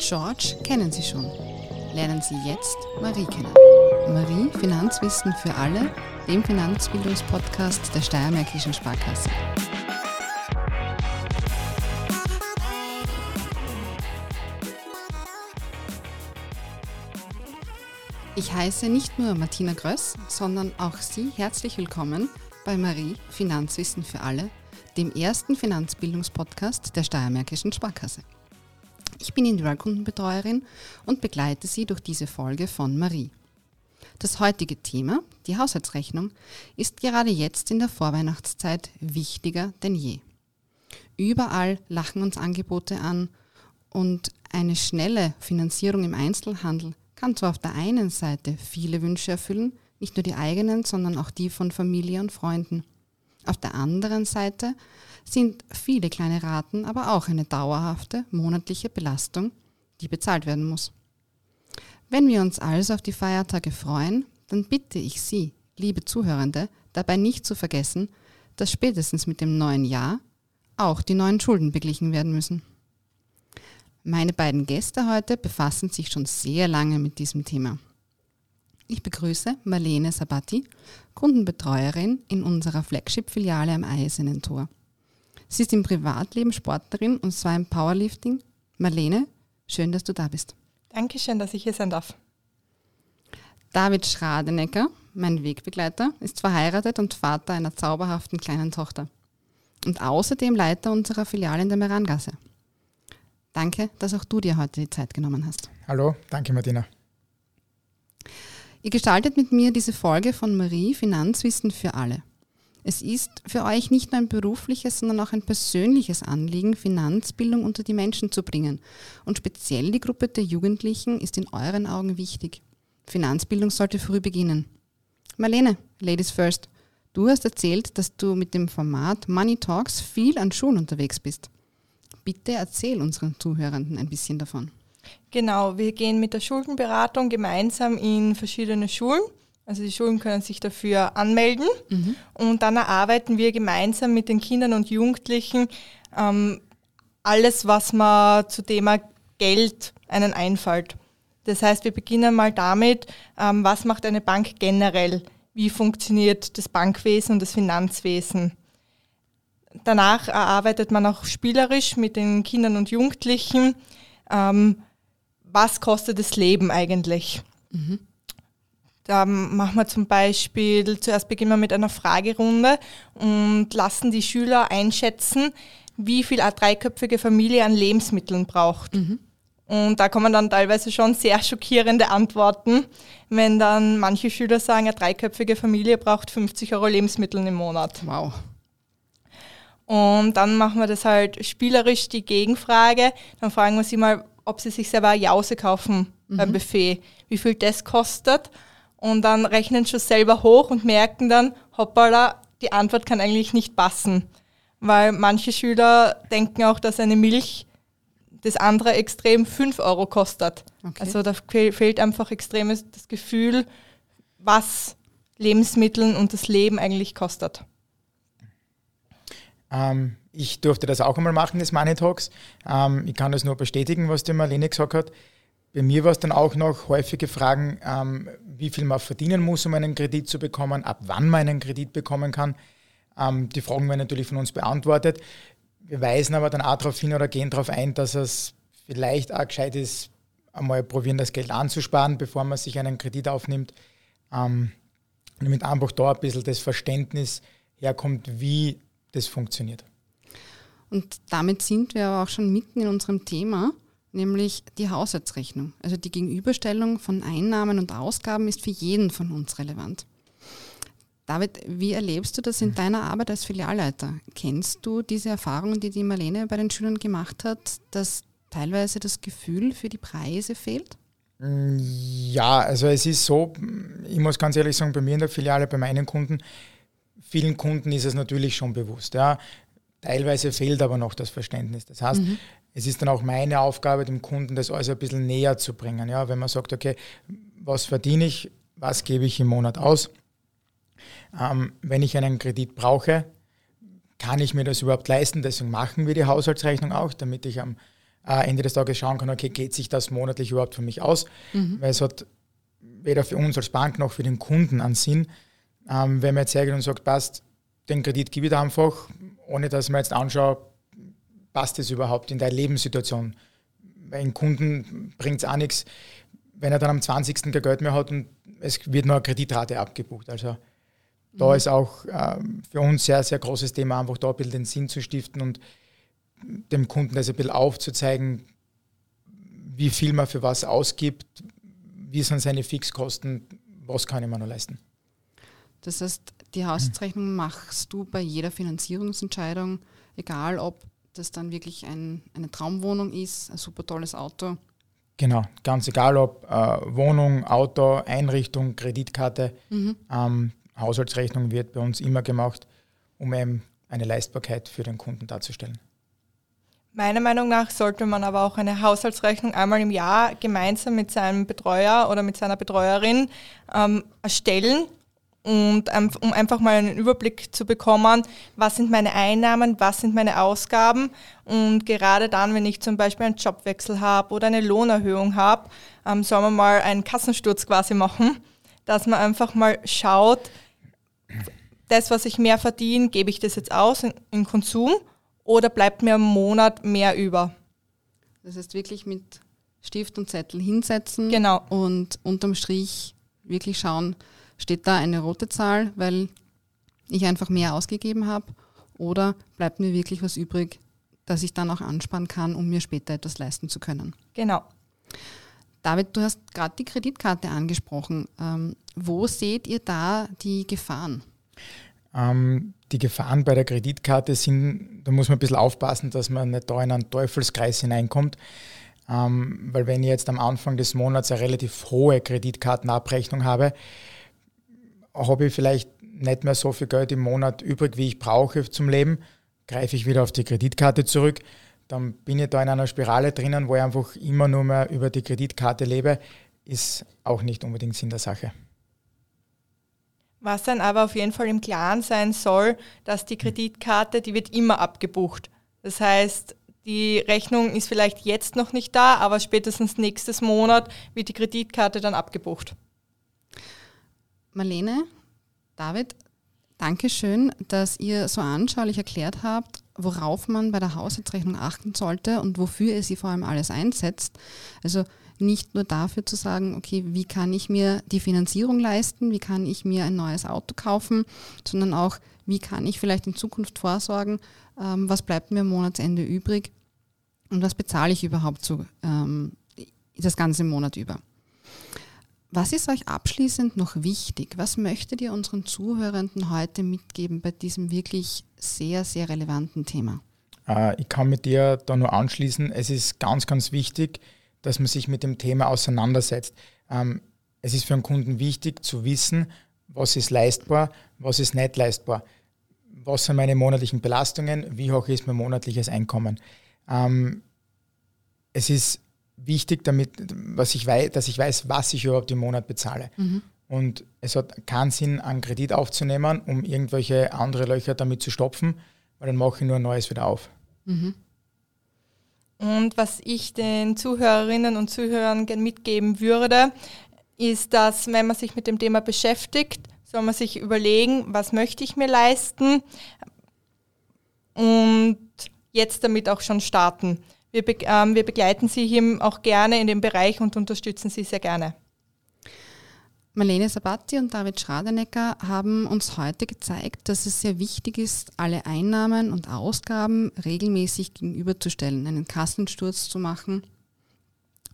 George kennen Sie schon. Lernen Sie jetzt Marie kennen. Marie Finanzwissen für alle, dem Finanzbildungspodcast der Steiermärkischen Sparkasse. Ich heiße nicht nur Martina Gröss, sondern auch Sie herzlich willkommen bei Marie Finanzwissen für alle, dem ersten Finanzbildungspodcast der Steiermärkischen Sparkasse. Ich bin Individualkundenbetreuerin und begleite Sie durch diese Folge von Marie. Das heutige Thema, die Haushaltsrechnung, ist gerade jetzt in der Vorweihnachtszeit wichtiger denn je. Überall lachen uns Angebote an und eine schnelle Finanzierung im Einzelhandel kann zwar auf der einen Seite viele Wünsche erfüllen, nicht nur die eigenen, sondern auch die von Familie und Freunden. Auf der anderen Seite sind viele kleine Raten aber auch eine dauerhafte monatliche Belastung, die bezahlt werden muss. Wenn wir uns also auf die Feiertage freuen, dann bitte ich Sie, liebe Zuhörende, dabei nicht zu vergessen, dass spätestens mit dem neuen Jahr auch die neuen Schulden beglichen werden müssen. Meine beiden Gäste heute befassen sich schon sehr lange mit diesem Thema. Ich begrüße Marlene Sabatti, Kundenbetreuerin in unserer Flagship-Filiale am Eisernen Tor. Sie ist im Privatleben Sportlerin und zwar im Powerlifting. Marlene, schön, dass du da bist. Dankeschön, dass ich hier sein darf. David Schradenecker, mein Wegbegleiter, ist verheiratet und Vater einer zauberhaften kleinen Tochter. Und außerdem Leiter unserer Filiale in der Merangasse. Danke, dass auch du dir heute die Zeit genommen hast. Hallo, danke Martina. Ihr gestaltet mit mir diese Folge von Marie Finanzwissen für alle. Es ist für euch nicht nur ein berufliches, sondern auch ein persönliches Anliegen, Finanzbildung unter die Menschen zu bringen. Und speziell die Gruppe der Jugendlichen ist in euren Augen wichtig. Finanzbildung sollte früh beginnen. Marlene, Ladies First, du hast erzählt, dass du mit dem Format Money Talks viel an Schulen unterwegs bist. Bitte erzähl unseren Zuhörenden ein bisschen davon. Genau, wir gehen mit der Schuldenberatung gemeinsam in verschiedene Schulen. Also die Schulen können sich dafür anmelden mhm. und dann erarbeiten wir gemeinsam mit den Kindern und Jugendlichen ähm, alles, was man zu Thema Geld einen einfällt. Das heißt, wir beginnen mal damit, ähm, was macht eine Bank generell? Wie funktioniert das Bankwesen und das Finanzwesen? Danach erarbeitet man auch spielerisch mit den Kindern und Jugendlichen, ähm, was kostet das Leben eigentlich? Mhm. Da machen wir zum Beispiel, zuerst beginnen wir mit einer Fragerunde und lassen die Schüler einschätzen, wie viel eine dreiköpfige Familie an Lebensmitteln braucht. Mhm. Und da kommen dann teilweise schon sehr schockierende Antworten, wenn dann manche Schüler sagen, eine dreiköpfige Familie braucht 50 Euro Lebensmittel im Monat. Wow. Und dann machen wir das halt spielerisch, die Gegenfrage. Dann fragen wir sie mal, ob sie sich selber eine Jause kaufen mhm. beim Buffet, wie viel das kostet. Und dann rechnen sie schon selber hoch und merken dann, hoppala, die Antwort kann eigentlich nicht passen. Weil manche Schüler denken auch, dass eine Milch das andere extrem 5 Euro kostet. Okay. Also da fehlt einfach extrem das Gefühl, was Lebensmittel und das Leben eigentlich kostet. Ähm, ich durfte das auch einmal machen, das Money Talks. Ähm, ich kann das nur bestätigen, was die Marlene gesagt hat. Bei mir war es dann auch noch häufige Fragen, ähm, wie viel man verdienen muss, um einen Kredit zu bekommen, ab wann man einen Kredit bekommen kann. Ähm, die Fragen werden natürlich von uns beantwortet. Wir weisen aber dann auch darauf hin oder gehen darauf ein, dass es vielleicht auch gescheit ist, einmal probieren, das Geld anzusparen, bevor man sich einen Kredit aufnimmt. Ähm, damit einfach da ein bisschen das Verständnis herkommt, wie das funktioniert. Und damit sind wir aber auch schon mitten in unserem Thema, nämlich die Haushaltsrechnung. Also die Gegenüberstellung von Einnahmen und Ausgaben ist für jeden von uns relevant. David, wie erlebst du das in deiner Arbeit als Filialleiter? Kennst du diese Erfahrungen, die die Marlene bei den Schülern gemacht hat, dass teilweise das Gefühl für die Preise fehlt? Mm, ja, also es ist so, ich muss ganz ehrlich sagen, bei mir in der Filiale, bei meinen Kunden, vielen Kunden ist es natürlich schon bewusst. Ja. Teilweise fehlt aber noch das Verständnis. Das heißt, mhm. es ist dann auch meine Aufgabe, dem Kunden das alles ein bisschen näher zu bringen. Ja, wenn man sagt, okay, was verdiene ich, was gebe ich im Monat aus? Ähm, wenn ich einen Kredit brauche, kann ich mir das überhaupt leisten? Deswegen machen wir die Haushaltsrechnung auch, damit ich am, äh, Ende des Tages schauen kann, okay, geht sich das monatlich überhaupt für mich aus? Mhm. Weil es hat weder für uns als Bank noch für den Kunden einen Sinn, ähm, wenn man jetzt hergeht und sagt, passt, den Kredit gebe ich da einfach, ohne dass man jetzt anschaut, passt es überhaupt in deine Lebenssituation? Ein Kunden bringt es auch nichts, wenn er dann am 20. kein Geld mehr hat und es wird nur eine Kreditrate abgebucht. Also da mhm. ist auch äh, für uns sehr, sehr großes Thema, einfach da ein bisschen den Sinn zu stiften und dem Kunden das ein bisschen aufzuzeigen, wie viel man für was ausgibt, wie sind seine Fixkosten, was kann ich mir noch leisten. Das heißt, die Haushaltsrechnung machst du bei jeder Finanzierungsentscheidung, egal ob das dann wirklich ein, eine Traumwohnung ist, ein super tolles Auto. Genau, ganz egal ob äh, Wohnung, Auto, Einrichtung, Kreditkarte, mhm. ähm, Haushaltsrechnung wird bei uns immer gemacht, um eben eine Leistbarkeit für den Kunden darzustellen. Meiner Meinung nach sollte man aber auch eine Haushaltsrechnung einmal im Jahr gemeinsam mit seinem Betreuer oder mit seiner Betreuerin ähm, erstellen und um einfach mal einen Überblick zu bekommen, was sind meine Einnahmen, was sind meine Ausgaben und gerade dann, wenn ich zum Beispiel einen Jobwechsel habe oder eine Lohnerhöhung habe, ähm, soll man mal einen Kassensturz quasi machen, dass man einfach mal schaut, das, was ich mehr verdiene, gebe ich das jetzt aus in, in Konsum oder bleibt mir im Monat mehr über? Das heißt wirklich mit Stift und Zettel hinsetzen genau. und unterm Strich wirklich schauen, steht da eine rote Zahl, weil ich einfach mehr ausgegeben habe oder bleibt mir wirklich was übrig, dass ich dann auch ansparen kann, um mir später etwas leisten zu können. Genau. David, du hast gerade die Kreditkarte angesprochen. Ähm, wo seht ihr da die Gefahren? Ähm, die Gefahren bei der Kreditkarte sind, da muss man ein bisschen aufpassen, dass man nicht da in einen Teufelskreis hineinkommt. Ähm, weil wenn ich jetzt am Anfang des Monats eine relativ hohe Kreditkartenabrechnung habe, habe ich vielleicht nicht mehr so viel Geld im Monat übrig, wie ich brauche zum Leben, greife ich wieder auf die Kreditkarte zurück. Dann bin ich da in einer Spirale drinnen, wo ich einfach immer nur mehr über die Kreditkarte lebe, ist auch nicht unbedingt Sinn der Sache. Was dann aber auf jeden Fall im Klaren sein soll, dass die Kreditkarte, die wird immer abgebucht. Das heißt, die Rechnung ist vielleicht jetzt noch nicht da, aber spätestens nächstes Monat wird die Kreditkarte dann abgebucht. Marlene, David, danke schön, dass ihr so anschaulich erklärt habt, worauf man bei der Haushaltsrechnung achten sollte und wofür ihr sie vor allem alles einsetzt. Also nicht nur dafür zu sagen, okay, wie kann ich mir die Finanzierung leisten, wie kann ich mir ein neues Auto kaufen, sondern auch, wie kann ich vielleicht in Zukunft vorsorgen, ähm, was bleibt mir am Monatsende übrig und was bezahle ich überhaupt so ähm, das ganze Monat über. Was ist euch abschließend noch wichtig? Was möchtet ihr unseren Zuhörenden heute mitgeben bei diesem wirklich sehr, sehr relevanten Thema? Äh, ich kann mit dir da nur anschließen. Es ist ganz, ganz wichtig, dass man sich mit dem Thema auseinandersetzt. Ähm, es ist für einen Kunden wichtig zu wissen, was ist leistbar, was ist nicht leistbar, was sind meine monatlichen Belastungen, wie hoch ist mein monatliches Einkommen. Ähm, es ist wichtig, damit, was ich weiß, dass ich weiß, was ich überhaupt im Monat bezahle. Mhm. Und es hat keinen Sinn, einen Kredit aufzunehmen, um irgendwelche andere Löcher damit zu stopfen, weil dann mache ich nur ein neues wieder auf. Mhm. Und was ich den Zuhörerinnen und Zuhörern gerne mitgeben würde, ist, dass wenn man sich mit dem Thema beschäftigt, soll man sich überlegen, was möchte ich mir leisten und jetzt damit auch schon starten. Wir, be ähm, wir begleiten Sie hier auch gerne in dem Bereich und unterstützen Sie sehr gerne. Marlene Sabatti und David Schradenecker haben uns heute gezeigt, dass es sehr wichtig ist, alle Einnahmen und Ausgaben regelmäßig gegenüberzustellen, einen Kassensturz zu machen.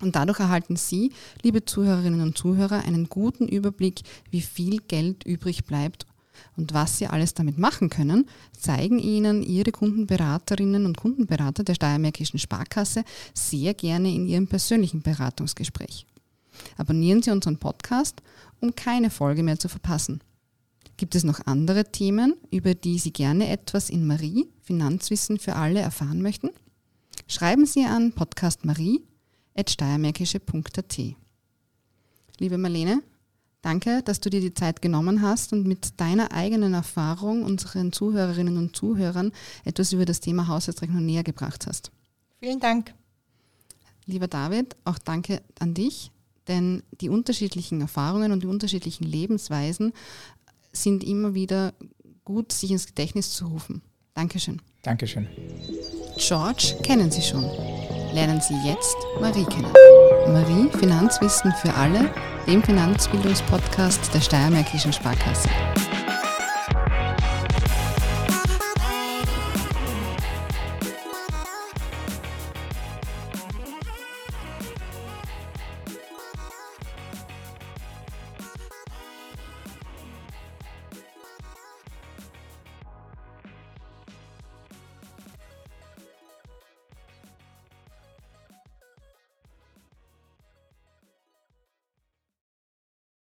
Und dadurch erhalten Sie, liebe Zuhörerinnen und Zuhörer, einen guten Überblick, wie viel Geld übrig bleibt und was Sie alles damit machen können, zeigen Ihnen Ihre Kundenberaterinnen und Kundenberater der Steiermärkischen Sparkasse sehr gerne in Ihrem persönlichen Beratungsgespräch. Abonnieren Sie unseren Podcast um keine Folge mehr zu verpassen. Gibt es noch andere Themen, über die Sie gerne etwas in Marie, Finanzwissen für alle, erfahren möchten? Schreiben Sie an podcastmarie.steiermärkische.at. Liebe Marlene, danke, dass du dir die Zeit genommen hast und mit deiner eigenen Erfahrung unseren Zuhörerinnen und Zuhörern etwas über das Thema Haushaltsrechnung näher gebracht hast. Vielen Dank. Lieber David, auch danke an dich, denn die unterschiedlichen Erfahrungen und die unterschiedlichen Lebensweisen sind immer wieder gut, sich ins Gedächtnis zu rufen. Dankeschön. Dankeschön. George kennen Sie schon. Lernen Sie jetzt Marie kennen. Marie, Finanzwissen für alle, dem Finanzbildungspodcast der Steiermärkischen Sparkasse.